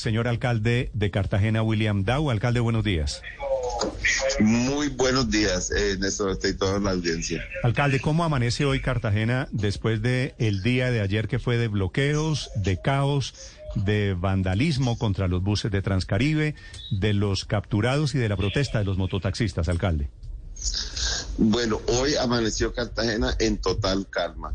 Señor alcalde de Cartagena, William Dow. Alcalde, buenos días. Muy buenos días, eh, Néstor, y toda la audiencia. Alcalde, ¿cómo amanece hoy Cartagena después de el día de ayer que fue de bloqueos, de caos, de vandalismo contra los buses de Transcaribe, de los capturados y de la protesta de los mototaxistas, alcalde? Bueno, hoy amaneció Cartagena en total calma.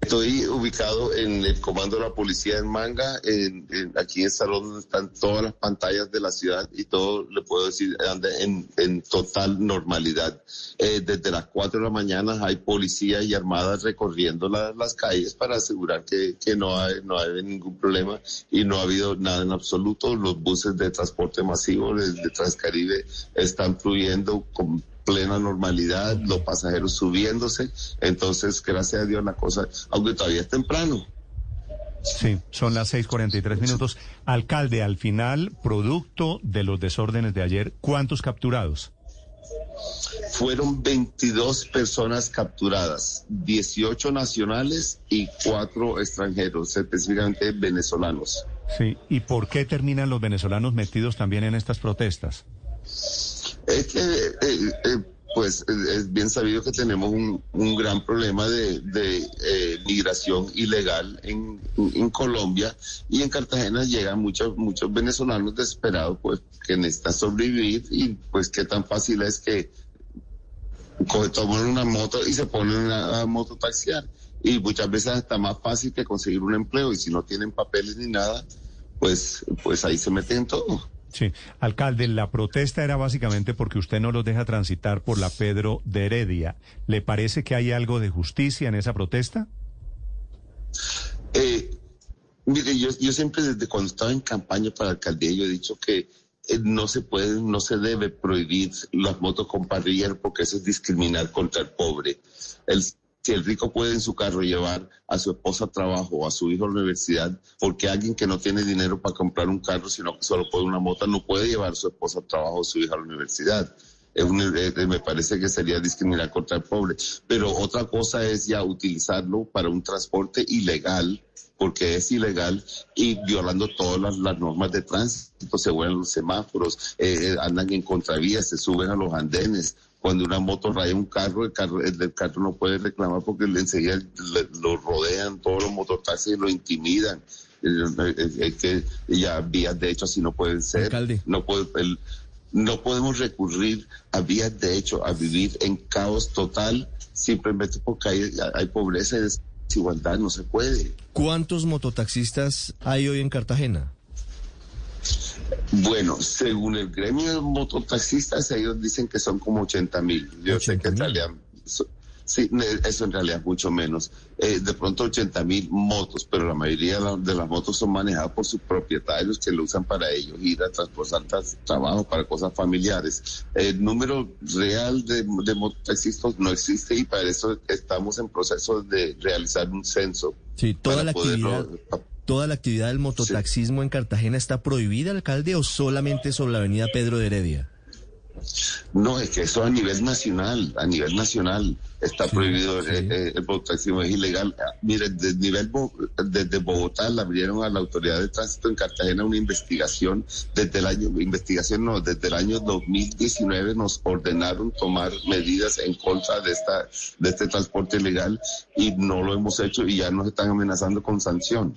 Estoy ubicado en el comando de la policía en Manga, en, aquí en Salón donde están todas las pantallas de la ciudad y todo, le puedo decir, anda en, en total normalidad. Eh, desde las 4 de la mañana hay policía y armadas recorriendo las calles para asegurar que, que no, hay, no hay ningún problema y no ha habido nada en absoluto. Los buses de transporte masivo de, de Transcaribe están fluyendo con plena normalidad, los pasajeros subiéndose. Entonces, gracias a Dios la cosa, aunque todavía es temprano. Sí, son las 6:43 minutos. Alcalde, al final, producto de los desórdenes de ayer, ¿cuántos capturados? Fueron 22 personas capturadas, 18 nacionales y 4 extranjeros, específicamente venezolanos. Sí, ¿y por qué terminan los venezolanos metidos también en estas protestas? Es que, eh, eh, pues, es bien sabido que tenemos un, gran problema de, eh, migración ilegal en, Colombia y en Cartagena llegan muchos, muchos venezolanos desesperados, pues, que necesitan sobrevivir y, pues, qué tan fácil es que toman una moto y se ponen a, moto taxiar. Y muchas veces está más fácil que conseguir un empleo y si no tienen papeles ni nada, pues, pues ahí se meten todo. Sí, alcalde, la protesta era básicamente porque usted no los deja transitar por la Pedro de Heredia. ¿Le parece que hay algo de justicia en esa protesta? Eh, mire, yo, siempre desde cuando estaba en campaña para alcaldía, yo he dicho que eh, no se puede, no se debe prohibir las motos con parrilla porque eso es discriminar contra el pobre. El si el rico puede en su carro llevar a su esposa a trabajo o a su hijo a la universidad, porque alguien que no tiene dinero para comprar un carro, sino que solo puede una moto, no puede llevar a su esposa a trabajo o a su hijo a la universidad. Es me parece que sería discriminar contra el pobre. Pero otra cosa es ya utilizarlo para un transporte ilegal, porque es ilegal y violando todas las, normas de tránsito, se vuelven los semáforos, eh, eh, andan en contravías, se suben a los andenes cuando una moto raya un carro, el, carro, el del carro no puede reclamar porque le enseguida lo rodean todos los mototaxis y lo intimidan. Es que ya vías de hecho así no pueden ser. No, puede, no podemos recurrir a vías de hecho, a vivir en caos total simplemente porque hay, hay pobreza y desigualdad, no se puede. ¿Cuántos mototaxistas hay hoy en Cartagena? Bueno, según el gremio de mototaxistas, ellos dicen que son como 80 mil. Yo sé que en realidad, sí, eso en realidad es mucho menos. Eh, de pronto 80 mil motos, pero la mayoría de las motos son manejadas por sus propietarios que lo usan para ellos, ir a transportar trabajo, para cosas familiares. El número real de, de mototaxistas no existe y para eso estamos en proceso de realizar un censo. Sí, toda la actividad ¿Toda la actividad del mototaxismo en Cartagena está prohibida, alcalde, o solamente sobre la avenida Pedro de Heredia? No, es que eso a nivel nacional, a nivel nacional está prohibido eh, eh, el, mototaxismo, es ilegal. Ah, mire, desde, nivel, desde Bogotá le abrieron a la autoridad de tránsito en Cartagena una investigación desde el año, investigación no, desde el año 2019 nos ordenaron tomar medidas en contra de esta, de este transporte ilegal y no lo hemos hecho y ya nos están amenazando con sanción.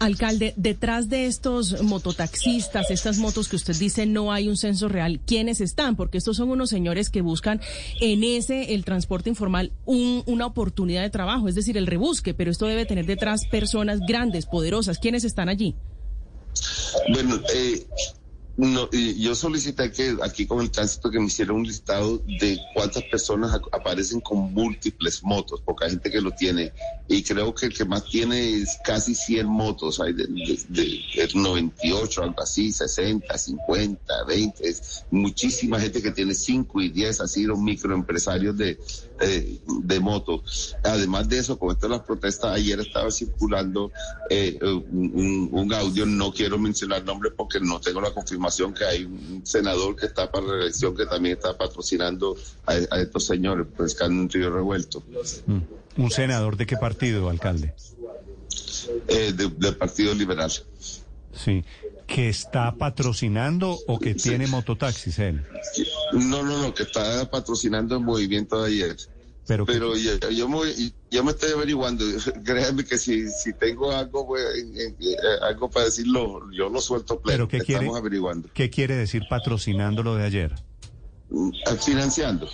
Alcalde, detrás de estos mototaxistas, estas motos que usted dice no hay un censo real, ¿quiénes están? Porque estos son unos señores que buscan en ese, el transporte informal, un, una oportunidad de trabajo, es decir, el rebusque, pero esto debe tener detrás personas grandes, poderosas. ¿Quiénes están allí? Bueno, eh, no, yo solicité que aquí con el tránsito que me hiciera un listado de cuántas personas aparecen con múltiples motos, porque hay gente que lo tiene. Y creo que el que más tiene es casi 100 motos, hay de, de, 98, algo así, 60, 50, 20. Es muchísima gente que tiene 5 y 10, así los microempresarios de, eh, de moto. Además de eso, con esto de las protestas, ayer estaba circulando eh, un, un audio, no quiero mencionar nombre porque no tengo la confirmación que hay un senador que está para reelección que también está patrocinando a, estos señores, pues que han un río revuelto. Mm. ¿Un senador de qué partido, alcalde? Eh, del Partido Liberal. Sí. ¿Que está patrocinando o que tiene mototaxis él? No, no, no, que está patrocinando el movimiento de ayer. Pero, Pero yo, me, me estoy averiguando. Créanme que si, si tengo algo, pues, algo para decirlo, yo lo suelto pleno. ¿Pero qué Estamos quiere, averiguando. ¿Qué quiere decir patrocinando lo de ayer? Mm, financiando.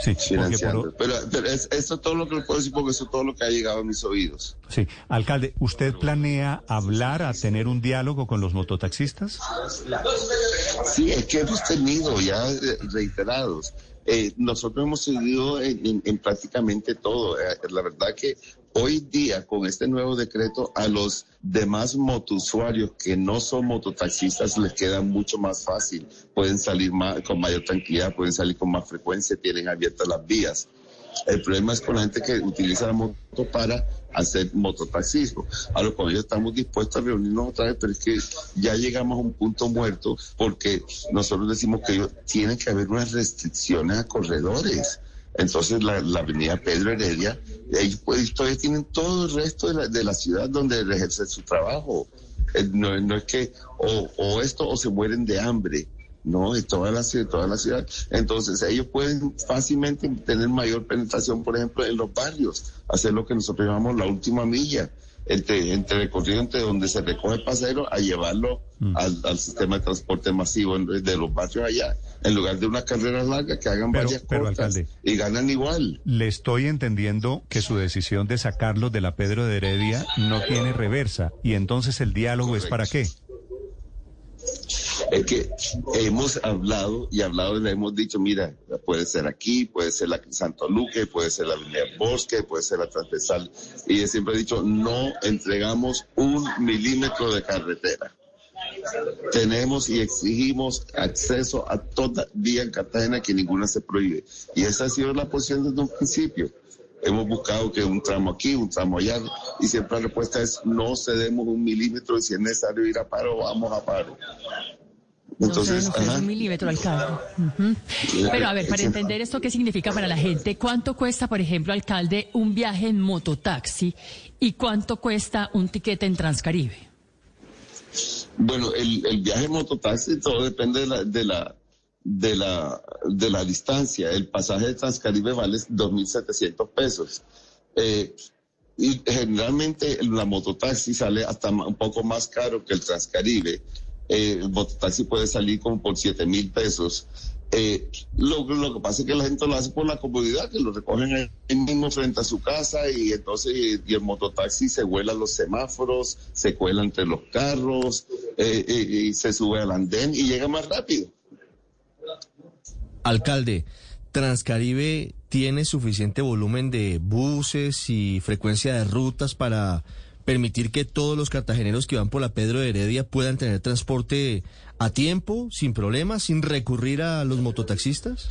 Sí, financiando. Pero, pero eso es todo lo que le puedo decir porque eso es todo lo que ha llegado a mis oídos. Sí. Alcalde, ¿usted planea hablar, a tener un diálogo con los mototaxistas? Sí, es que hemos tenido ya reiterados. Eh, nosotros hemos seguido en, prácticamente todo. Eh, la verdad que hoy día con este nuevo decreto a los demás motusuarios que no son mototaxistas les queda mucho más fácil. Pueden salir con mayor tranquilidad, pueden salir con más frecuencia, tienen abiertas las vías. El problema es con la gente que utiliza la moto para hacer mototaxismo. A lo cual estamos dispuestos a reunirnos otra vez, pero es que ya llegamos a un punto muerto porque nosotros decimos que tiene que haber unas restricciones a corredores. Entonces la, avenida Pedro Heredia, ellos pues, todavía tienen todo el resto de la, de la ciudad donde ejercer su trabajo. Eh, no, no es que o, o esto o se mueren de hambre. ¿no? De toda la ciudad, toda la ciudad. Entonces, ellos pueden fácilmente tener mayor penetración, por ejemplo, en los barrios, hacer lo que nosotros llamamos la última milla, entre, entre recorrido entre donde se recoge el pasajero a llevarlo mm. al, sistema de transporte masivo de los barrios allá, en lugar de una carrera larga que hagan varias cortas y ganan igual. Le estoy entendiendo que su decisión de sacarlos de la Pedro de Heredia no tiene reversa y entonces el diálogo es para qué es que hemos hablado y hablado y le hemos dicho, mira, puede ser aquí, puede ser la Santo Luque, puede ser la Avenida Bosque, puede ser la transversal. Y siempre he dicho, no entregamos un milímetro de carretera. Tenemos y exigimos acceso a toda vía en Cartagena que ninguna se prohíbe. Y esa ha sido la posición desde un principio. Hemos buscado que un tramo aquí, un tramo allá, y siempre la respuesta es no cedemos un milímetro y si es necesario ir a paro, vamos a paro. Entonces, no un milímetro alcalde. Pero a ver, para entender esto, ¿qué significa para la gente? ¿Cuánto cuesta, por ejemplo, alcalde, un viaje en mototaxi y cuánto cuesta un tiquete en Transcaribe? Bueno, el, viaje en mototaxi todo depende de la, de la, de la, de la distancia. El pasaje de Transcaribe vale 2.700 pesos. Eh, y generalmente la mototaxi sale hasta un poco más caro que el Transcaribe eh, el mototaxi puede salir como por 7 mil pesos. Eh, lo, que pasa es que la gente lo hace por la comodidad, que lo recogen ahí mismo frente a su casa y entonces y el mototaxi se vuela los semáforos, se cuela entre los carros eh, y se sube al andén y llega más rápido. Alcalde, Transcaribe tiene suficiente volumen de buses y frecuencia de rutas para permitir que todos los cartageneros que van por la Pedro de Heredia puedan tener transporte a tiempo, sin problemas, sin recurrir a los mototaxistas?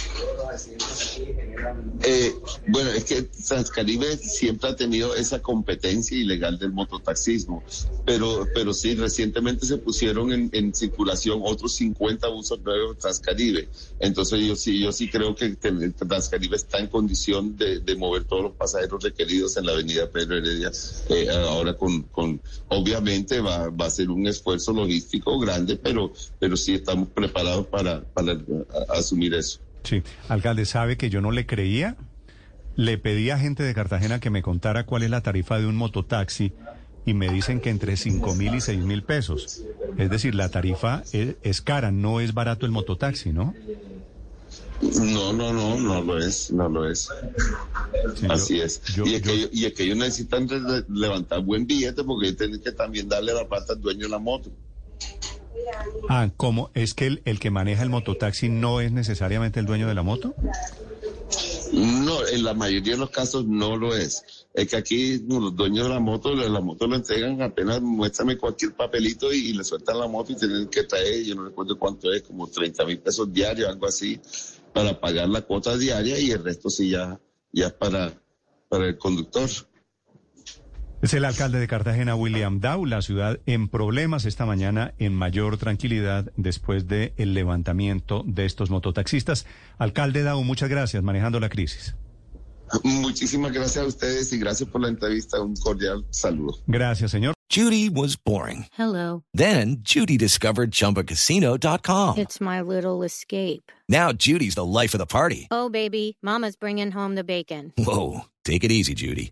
Eh, bueno, es que Transcaribe siempre ha tenido esa competencia ilegal del mototaxismo, pero, pero sí, recientemente se pusieron en, circulación otros 50 buses nuevos Transcaribe. Entonces yo sí, yo sí creo que Transcaribe está en condición de, mover todos los pasajeros requeridos en la avenida Pedro Heredia. Eh, ahora con, con, obviamente va, va a ser un esfuerzo logístico grande, pero pero sí estamos preparados para, para asumir eso. Sí, alcalde, ¿sabe que yo no le creía? Le pedí a gente de Cartagena que me contara cuál es la tarifa de un mototaxi y me dicen que entre 5 mil y 6 mil pesos. Es decir, la tarifa es, es cara, no es barato el mototaxi, ¿no? No, no, no, no lo es, no lo es. Sí, Así yo- es. yo- y, es que, yo- y es que ellos necesitan levantar buen billete porque tienen que también darle la plata al dueño de la moto. Ah, ¿cómo? ¿Es que el, el que maneja el mototaxi no es necesariamente el dueño de la moto? No, en la mayoría de los casos no lo es. Es que aquí los dueños de la moto, la, moto lo entregan apenas muéstrame cualquier papelito y, le sueltan la moto y tienen que traer, yo no recuerdo cuánto es, como 30 mil pesos diarios, algo así, para pagar la cuota diaria y el resto sí ya, ya para, para el conductor. Es el alcalde de Cartagena, William Dow, la ciudad en problemas esta mañana, en mayor tranquilidad después del levantamiento de estos mototaxistas. Alcalde Dow, muchas gracias, manejando la crisis. Muchísimas gracias a ustedes y gracias por la entrevista. Un cordial saludo. Gracias, señor. Judy was boring. Hello. Then Judy discovered ChumbaCasino.com. It's my little escape. Now Judy's the life of the party. Oh, baby, Mama's bringing home the bacon. Whoa, take it easy, Judy.